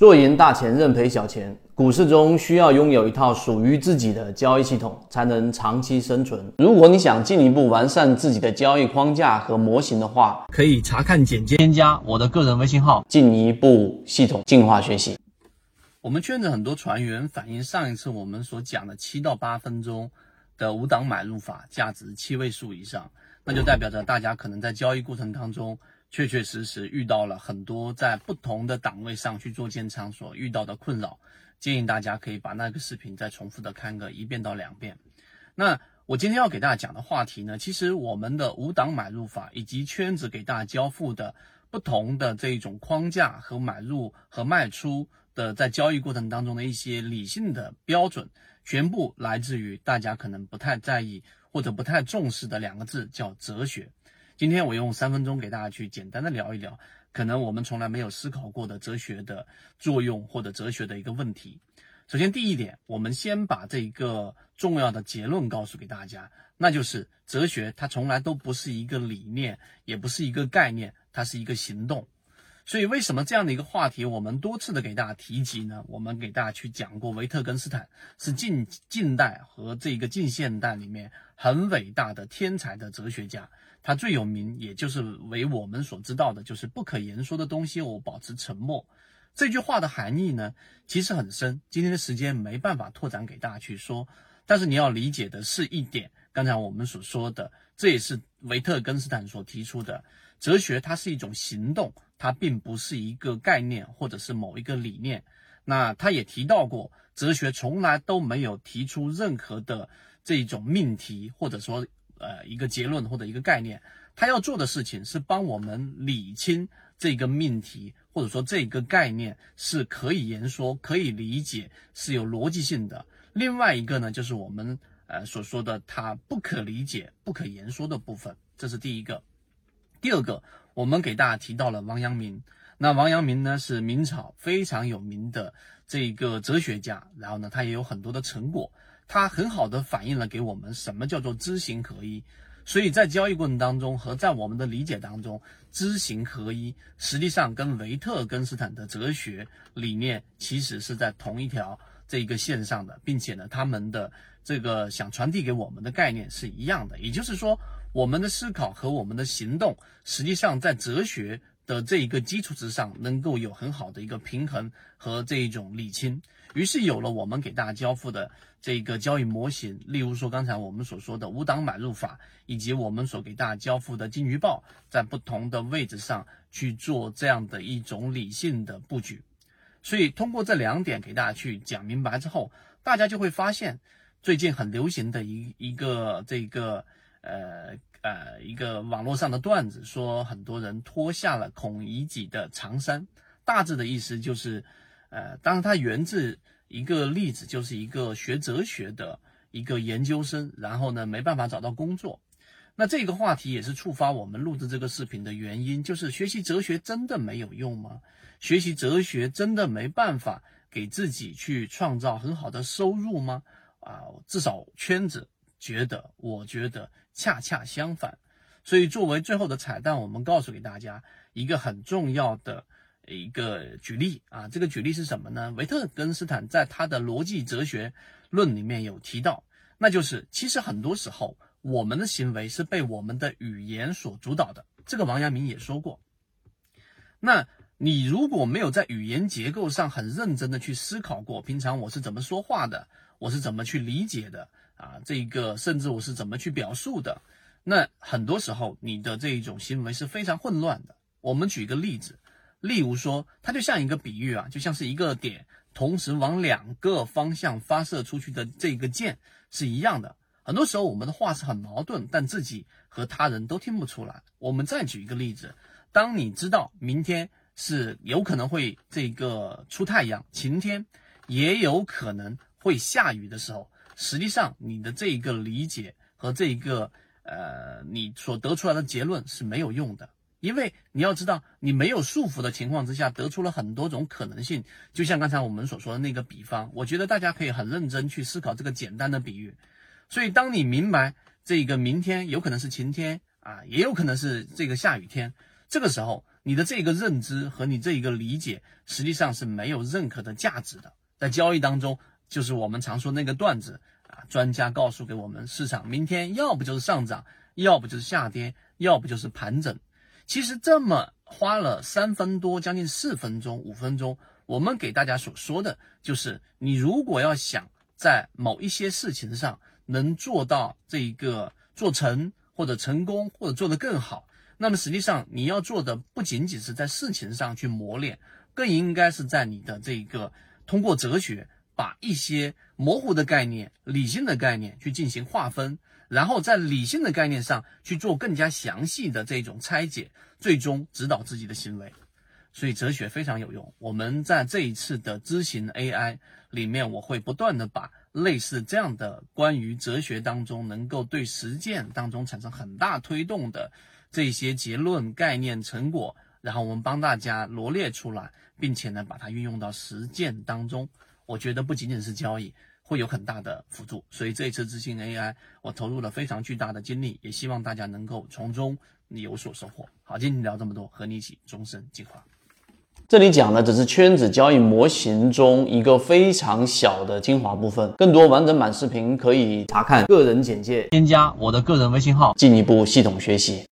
做赢大钱，认赔小钱。股市中需要拥有一套属于自己的交易系统，才能长期生存。如果你想进一步完善自己的交易框架和模型的话，可以查看简介，添加我的个人微信号，进一步系统进化学习。我们圈子很多船员反映，上一次我们所讲的七到八分钟的五档买入法，价值七位数以上，那就代表着大家可能在交易过程当中。确确实实遇到了很多在不同的档位上去做建仓所遇到的困扰，建议大家可以把那个视频再重复的看个一遍到两遍。那我今天要给大家讲的话题呢，其实我们的五档买入法以及圈子给大家交付的不同的这一种框架和买入和卖出的在交易过程当中的一些理性的标准，全部来自于大家可能不太在意或者不太重视的两个字，叫哲学。今天我用三分钟给大家去简单的聊一聊，可能我们从来没有思考过的哲学的作用或者哲学的一个问题。首先，第一点，我们先把这一个重要的结论告诉给大家，那就是哲学它从来都不是一个理念，也不是一个概念，它是一个行动。所以，为什么这样的一个话题我们多次的给大家提及呢？我们给大家去讲过，维特根斯坦是近近代和这个近现代里面很伟大的天才的哲学家。他最有名，也就是为我们所知道的，就是不可言说的东西，我保持沉默。这句话的含义呢，其实很深。今天的时间没办法拓展给大家去说，但是你要理解的是一点，刚才我们所说的，这也是维特根斯坦所提出的哲学，它是一种行动，它并不是一个概念或者是某一个理念。那他也提到过，哲学从来都没有提出任何的这种命题，或者说。呃，一个结论或者一个概念，他要做的事情是帮我们理清这个命题，或者说这个概念是可以言说、可以理解、是有逻辑性的。另外一个呢，就是我们呃所说的它不可理解、不可言说的部分，这是第一个。第二个，我们给大家提到了王阳明。那王阳明呢，是明朝非常有名的这个哲学家，然后呢，他也有很多的成果。他很好的反映了给我们什么叫做知行合一，所以在交易过程当中和在我们的理解当中，知行合一实际上跟维特根斯坦的哲学理念其实是在同一条这一个线上的，并且呢，他们的这个想传递给我们的概念是一样的，也就是说，我们的思考和我们的行动实际上在哲学的这一个基础之上，能够有很好的一个平衡和这一种理清。于是有了我们给大家交付的这个交易模型，例如说刚才我们所说的五档买入法，以及我们所给大家交付的金鱼报，在不同的位置上去做这样的一种理性的布局。所以通过这两点给大家去讲明白之后，大家就会发现最近很流行的一一个这个呃呃一个网络上的段子，说很多人脱下了孔乙己的长衫，大致的意思就是。呃，当然，它源自一个例子，就是一个学哲学的一个研究生，然后呢，没办法找到工作。那这个话题也是触发我们录制这个视频的原因，就是学习哲学真的没有用吗？学习哲学真的没办法给自己去创造很好的收入吗？啊，至少圈子觉得，我觉得恰恰相反。所以作为最后的彩蛋，我们告诉给大家一个很重要的。一个举例啊，这个举例是什么呢？维特根斯坦在他的逻辑哲学论里面有提到，那就是其实很多时候我们的行为是被我们的语言所主导的。这个王阳明也说过。那你如果没有在语言结构上很认真的去思考过，平常我是怎么说话的，我是怎么去理解的啊？这个甚至我是怎么去表述的？那很多时候你的这一种行为是非常混乱的。我们举一个例子。例如说，它就像一个比喻啊，就像是一个点同时往两个方向发射出去的这个箭是一样的。很多时候我们的话是很矛盾，但自己和他人都听不出来。我们再举一个例子，当你知道明天是有可能会这个出太阳、晴天，也有可能会下雨的时候，实际上你的这一个理解和这一个呃你所得出来的结论是没有用的。因为你要知道，你没有束缚的情况之下，得出了很多种可能性。就像刚才我们所说的那个比方，我觉得大家可以很认真去思考这个简单的比喻。所以，当你明白这个明天有可能是晴天啊，也有可能是这个下雨天，这个时候你的这个认知和你这一个理解，实际上是没有任何的价值的。在交易当中，就是我们常说那个段子啊，专家告诉给我们，市场明天要不就是上涨，要不就是下跌，要不就是盘整。其实这么花了三分多，将近四分钟、五分钟，我们给大家所说的就是，你如果要想在某一些事情上能做到这一个做成，或者成功，或者做得更好。那么实际上你要做的不仅仅是在事情上去磨练，更应该是在你的这个通过哲学把一些模糊的概念、理性的概念去进行划分，然后在理性的概念上去做更加详细的这种拆解，最终指导自己的行为。所以哲学非常有用。我们在这一次的知行 AI 里面，我会不断的把类似这样的关于哲学当中能够对实践当中产生很大推动的。这些结论、概念、成果，然后我们帮大家罗列出来，并且呢，把它运用到实践当中。我觉得不仅仅是交易，会有很大的辅助。所以这一次执行 AI，我投入了非常巨大的精力，也希望大家能够从中有所收获。好，今天聊这么多，和你一起终身进化。这里讲的只是圈子交易模型中一个非常小的精华部分，更多完整版视频可以查看个人简介，添加我的个人微信号，进一步系统学习。